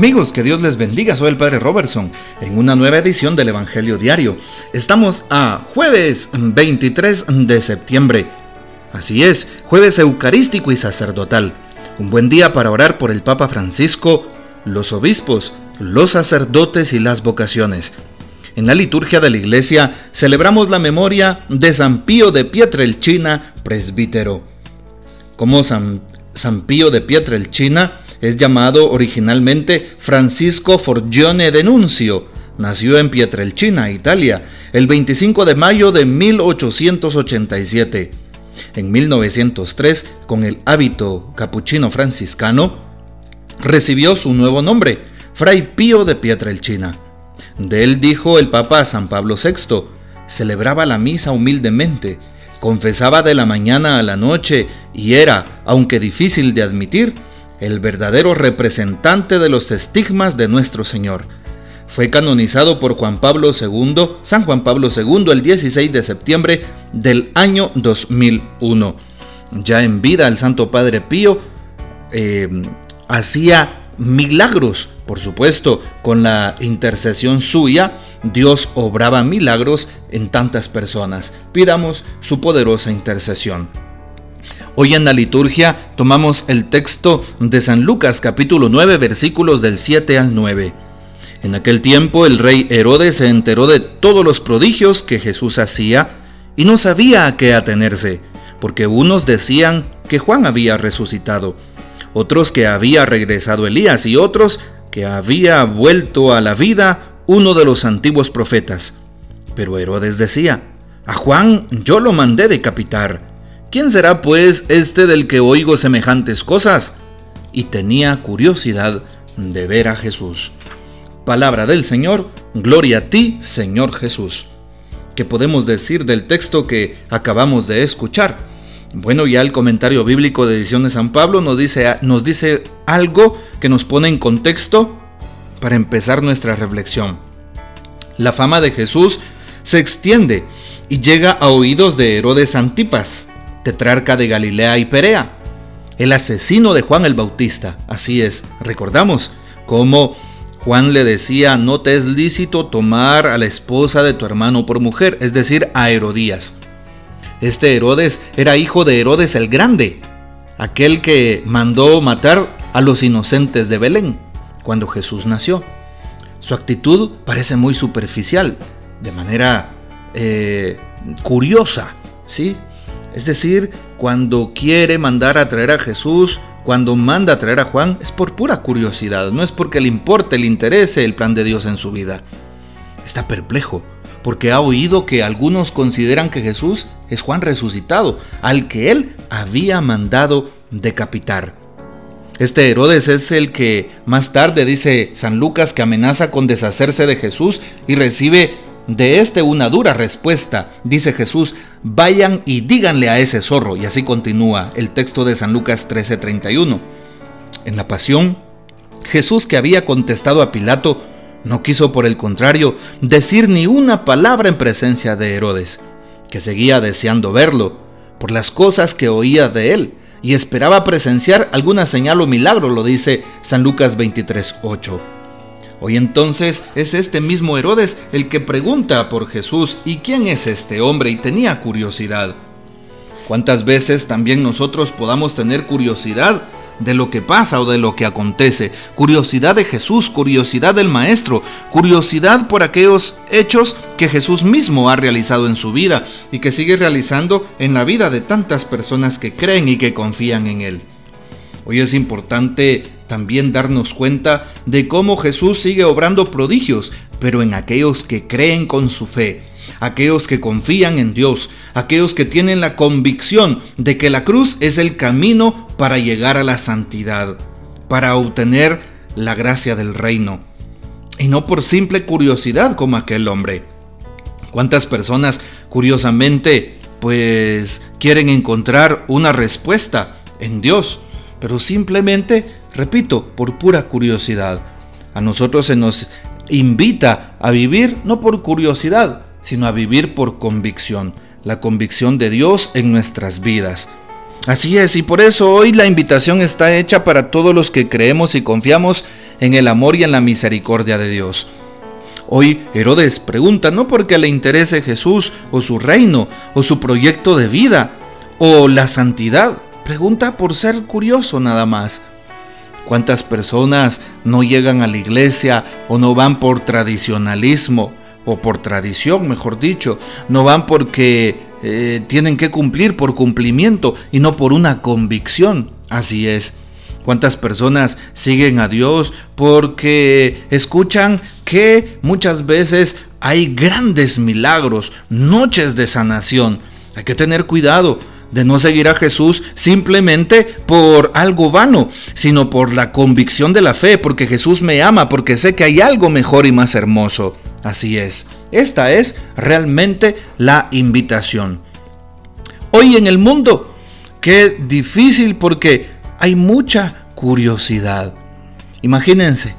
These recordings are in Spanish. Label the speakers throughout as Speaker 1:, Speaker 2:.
Speaker 1: Amigos, que Dios les bendiga, soy el Padre Robertson en una nueva edición del Evangelio Diario. Estamos a jueves 23 de septiembre. Así es, jueves eucarístico y sacerdotal. Un buen día para orar por el Papa Francisco, los obispos, los sacerdotes y las vocaciones. En la liturgia de la iglesia celebramos la memoria de San Pío de Pietrelchina, presbítero. Como San, San Pío de Pietrelchina, es llamado originalmente Francisco Forgione Denuncio. Nació en Pietrelcina, Italia, el 25 de mayo de 1887. En 1903, con el hábito capuchino franciscano, recibió su nuevo nombre, Fray Pío de Pietrelcina. De él dijo el Papa San Pablo VI, celebraba la misa humildemente, confesaba de la mañana a la noche y era, aunque difícil de admitir, el verdadero representante de los estigmas de nuestro Señor. Fue canonizado por Juan Pablo II, San Juan Pablo II, el 16 de septiembre del año 2001. Ya en vida el Santo Padre Pío eh, hacía milagros, por supuesto, con la intercesión suya, Dios obraba milagros en tantas personas. Pidamos su poderosa intercesión. Hoy en la liturgia tomamos el texto de San Lucas capítulo 9 versículos del 7 al 9. En aquel tiempo el rey Herodes se enteró de todos los prodigios que Jesús hacía y no sabía a qué atenerse, porque unos decían que Juan había resucitado, otros que había regresado Elías y otros que había vuelto a la vida uno de los antiguos profetas. Pero Herodes decía, a Juan yo lo mandé decapitar ¿Quién será pues este del que oigo semejantes cosas? Y tenía curiosidad de ver a Jesús. Palabra del Señor, gloria a ti, Señor Jesús. ¿Qué podemos decir del texto que acabamos de escuchar? Bueno, ya el comentario bíblico de Edición de San Pablo nos dice, nos dice algo que nos pone en contexto para empezar nuestra reflexión. La fama de Jesús se extiende y llega a oídos de Herodes Antipas, tetrarca de Galilea y Perea, el asesino de Juan el Bautista. Así es, recordamos cómo Juan le decía, no te es lícito tomar a la esposa de tu hermano por mujer, es decir, a Herodías. Este Herodes era hijo de Herodes el Grande, aquel que mandó matar a los inocentes de Belén cuando Jesús nació. Su actitud parece muy superficial, de manera eh, curiosa, ¿sí? Es decir, cuando quiere mandar a traer a Jesús, cuando manda a traer a Juan, es por pura curiosidad, no es porque le importe, le interese el plan de Dios en su vida. Está perplejo, porque ha oído que algunos consideran que Jesús es Juan resucitado, al que él había mandado decapitar. Este Herodes es el que más tarde dice San Lucas que amenaza con deshacerse de Jesús y recibe de este una dura respuesta, dice Jesús, vayan y díganle a ese zorro, y así continúa el texto de San Lucas 13:31. En la pasión, Jesús que había contestado a Pilato, no quiso por el contrario decir ni una palabra en presencia de Herodes, que seguía deseando verlo, por las cosas que oía de él, y esperaba presenciar alguna señal o milagro, lo dice San Lucas 23:8. Hoy entonces es este mismo Herodes el que pregunta por Jesús y quién es este hombre y tenía curiosidad. ¿Cuántas veces también nosotros podamos tener curiosidad de lo que pasa o de lo que acontece? Curiosidad de Jesús, curiosidad del Maestro, curiosidad por aquellos hechos que Jesús mismo ha realizado en su vida y que sigue realizando en la vida de tantas personas que creen y que confían en Él. Hoy es importante también darnos cuenta de cómo Jesús sigue obrando prodigios, pero en aquellos que creen con su fe, aquellos que confían en Dios, aquellos que tienen la convicción de que la cruz es el camino para llegar a la santidad, para obtener la gracia del reino, y no por simple curiosidad como aquel hombre. ¿Cuántas personas, curiosamente, pues quieren encontrar una respuesta en Dios? pero simplemente, repito, por pura curiosidad. A nosotros se nos invita a vivir no por curiosidad, sino a vivir por convicción, la convicción de Dios en nuestras vidas. Así es, y por eso hoy la invitación está hecha para todos los que creemos y confiamos en el amor y en la misericordia de Dios. Hoy Herodes pregunta no porque le interese Jesús o su reino o su proyecto de vida o la santidad, pregunta por ser curioso nada más. ¿Cuántas personas no llegan a la iglesia o no van por tradicionalismo o por tradición, mejor dicho? No van porque eh, tienen que cumplir por cumplimiento y no por una convicción. Así es. ¿Cuántas personas siguen a Dios porque escuchan que muchas veces hay grandes milagros, noches de sanación? Hay que tener cuidado de no seguir a Jesús simplemente por algo vano, sino por la convicción de la fe, porque Jesús me ama, porque sé que hay algo mejor y más hermoso. Así es, esta es realmente la invitación. Hoy en el mundo, qué difícil porque hay mucha curiosidad. Imagínense,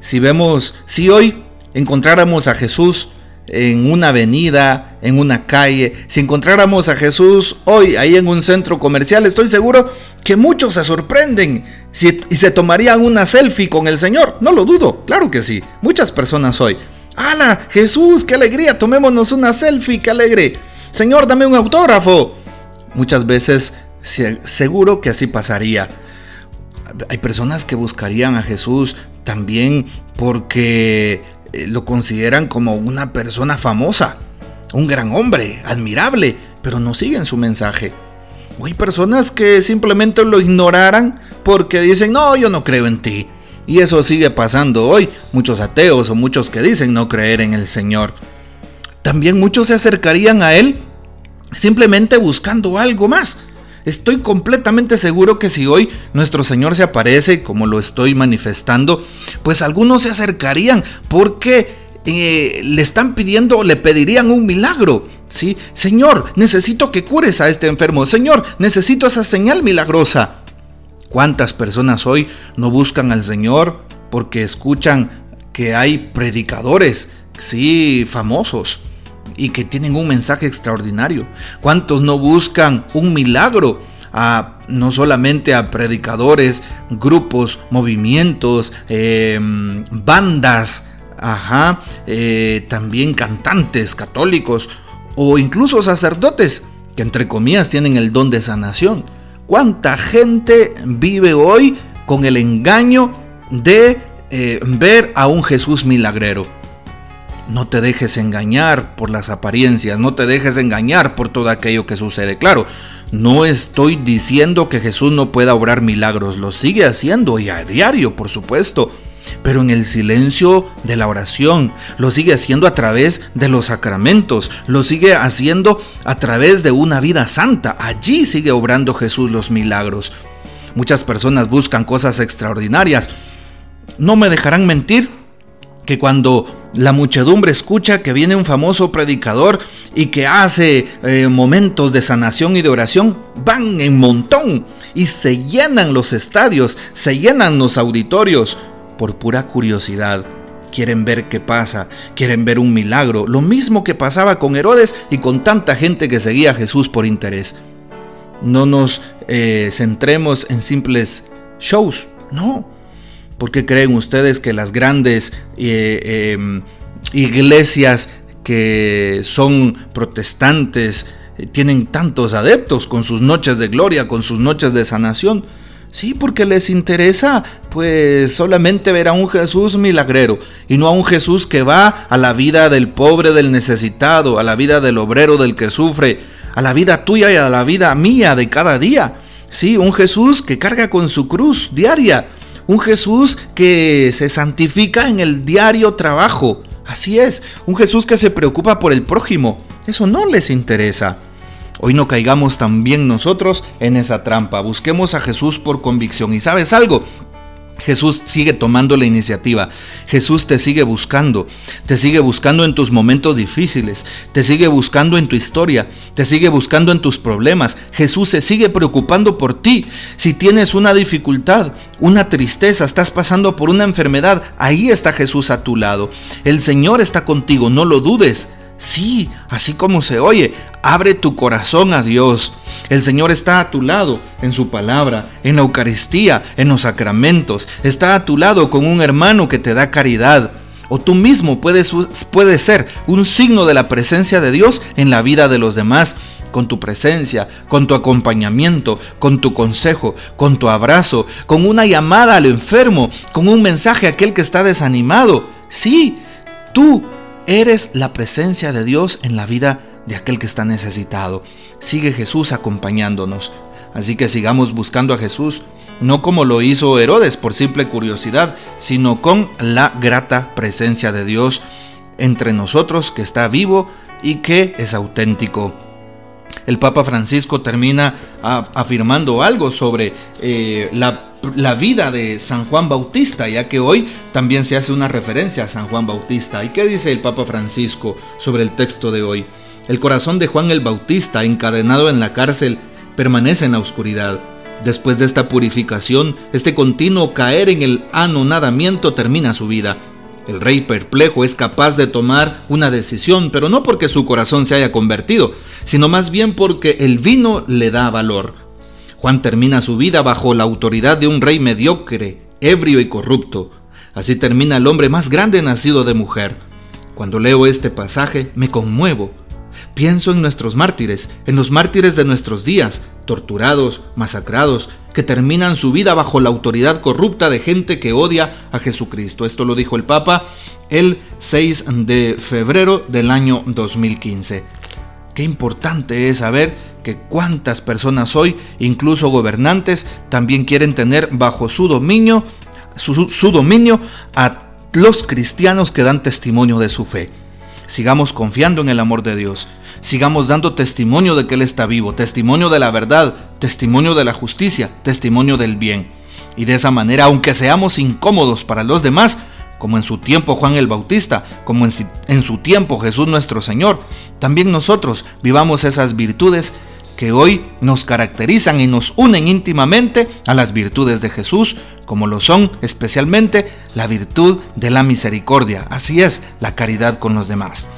Speaker 1: si vemos, si hoy encontráramos a Jesús en una avenida, en una calle, si encontráramos a Jesús hoy ahí en un centro comercial, estoy seguro que muchos se sorprenden y se tomarían una selfie con el Señor. No lo dudo, claro que sí. Muchas personas hoy. ¡Hala! Jesús, qué alegría, tomémonos una selfie, qué alegre. Señor, dame un autógrafo. Muchas veces seguro que así pasaría. Hay personas que buscarían a Jesús también porque eh, lo consideran como una persona famosa, un gran hombre, admirable, pero no siguen su mensaje. O hay personas que simplemente lo ignoraran porque dicen, no, yo no creo en ti. Y eso sigue pasando hoy. Muchos ateos o muchos que dicen no creer en el Señor. También muchos se acercarían a Él simplemente buscando algo más. Estoy completamente seguro que si hoy nuestro Señor se aparece como lo estoy manifestando, pues algunos se acercarían porque eh, le están pidiendo o le pedirían un milagro. ¿sí? Señor, necesito que cures a este enfermo. Señor, necesito esa señal milagrosa. ¿Cuántas personas hoy no buscan al Señor porque escuchan que hay predicadores, sí, famosos? Y que tienen un mensaje extraordinario. ¿Cuántos no buscan un milagro? A, no solamente a predicadores, grupos, movimientos, em, bandas, ajá, eh, también cantantes católicos o incluso sacerdotes que entre comillas tienen el don de sanación. ¿Cuánta gente vive hoy con el engaño de eh, ver a un Jesús milagrero? No te dejes engañar por las apariencias, no te dejes engañar por todo aquello que sucede. Claro, no estoy diciendo que Jesús no pueda obrar milagros, lo sigue haciendo y a diario, por supuesto, pero en el silencio de la oración, lo sigue haciendo a través de los sacramentos, lo sigue haciendo a través de una vida santa. Allí sigue obrando Jesús los milagros. Muchas personas buscan cosas extraordinarias. No me dejarán mentir que cuando la muchedumbre escucha que viene un famoso predicador y que hace eh, momentos de sanación y de oración, van en montón y se llenan los estadios, se llenan los auditorios por pura curiosidad. Quieren ver qué pasa, quieren ver un milagro, lo mismo que pasaba con Herodes y con tanta gente que seguía a Jesús por interés. No nos eh, centremos en simples shows, no ¿Por qué creen ustedes que las grandes eh, em, iglesias que son protestantes eh, tienen tantos adeptos con sus noches de gloria, con sus noches de sanación? Sí, porque les interesa pues solamente ver a un Jesús milagrero y no a un Jesús que va a la vida del pobre, del necesitado, a la vida del obrero, del que sufre, a la vida tuya y a la vida mía de cada día. Sí, un Jesús que carga con su cruz diaria, un Jesús que se santifica en el diario trabajo. Así es, un Jesús que se preocupa por el prójimo. Eso no les interesa. Hoy no caigamos también nosotros en esa trampa. Busquemos a Jesús por convicción. ¿Y sabes algo? Jesús sigue tomando la iniciativa. Jesús te sigue buscando. Te sigue buscando en tus momentos difíciles. Te sigue buscando en tu historia. Te sigue buscando en tus problemas. Jesús se sigue preocupando por ti. Si tienes una dificultad, una tristeza, estás pasando por una enfermedad, ahí está Jesús a tu lado. El Señor está contigo, no lo dudes. Sí, así como se oye, Abre tu corazón a Dios. El Señor está a tu lado en su palabra, en la Eucaristía, en los sacramentos. Está a tu lado con un hermano que te da caridad. O tú mismo puedes, puedes ser un signo de la presencia de Dios en la vida de los demás con tu presencia, con tu acompañamiento, con tu consejo, con tu abrazo, con una llamada al enfermo, con un mensaje a aquel que está desanimado. Sí, tú eres la presencia de Dios en la vida de aquel que está necesitado. Sigue Jesús acompañándonos. Así que sigamos buscando a Jesús, no como lo hizo Herodes por simple curiosidad, sino con la grata presencia de Dios entre nosotros que está vivo y que es auténtico. El Papa Francisco termina afirmando algo sobre eh, la, la vida de San Juan Bautista, ya que hoy también se hace una referencia a San Juan Bautista. ¿Y qué dice el Papa Francisco sobre el texto de hoy? El corazón de Juan el Bautista, encadenado en la cárcel, permanece en la oscuridad. Después de esta purificación, este continuo caer en el anonadamiento termina su vida. El rey perplejo es capaz de tomar una decisión, pero no porque su corazón se haya convertido, sino más bien porque el vino le da valor. Juan termina su vida bajo la autoridad de un rey mediocre, ebrio y corrupto. Así termina el hombre más grande nacido de mujer. Cuando leo este pasaje me conmuevo Pienso en nuestros mártires, en los mártires de nuestros días, torturados, masacrados, que terminan su vida bajo la autoridad corrupta de gente que odia a Jesucristo. Esto lo dijo el Papa el 6 de febrero del año 2015. Qué importante es saber que cuántas personas hoy, incluso gobernantes, también quieren tener bajo su dominio, su, su dominio a los cristianos que dan testimonio de su fe. Sigamos confiando en el amor de Dios. Sigamos dando testimonio de que Él está vivo, testimonio de la verdad, testimonio de la justicia, testimonio del bien. Y de esa manera, aunque seamos incómodos para los demás, como en su tiempo Juan el Bautista, como en, su tiempo Jesús nuestro Señor, también nosotros vivamos esas virtudes que hoy nos caracterizan y nos unen íntimamente a las virtudes de Jesús, como lo son especialmente la virtud de la misericordia, así es, la caridad con los demás.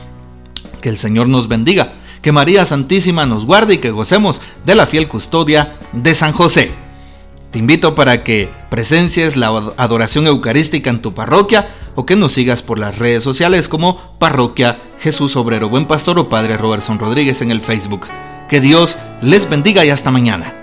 Speaker 1: Que el Señor nos bendiga, que María Santísima nos guarde y que gocemos de la fiel custodia de San José. Te invito para que presencies la adoración eucarística en tu parroquia o que nos sigas por las redes sociales como Parroquia Jesús Obrero Buen Pastor o Padre Robertson Rodríguez en el Facebook. Que Dios les bendiga y hasta mañana.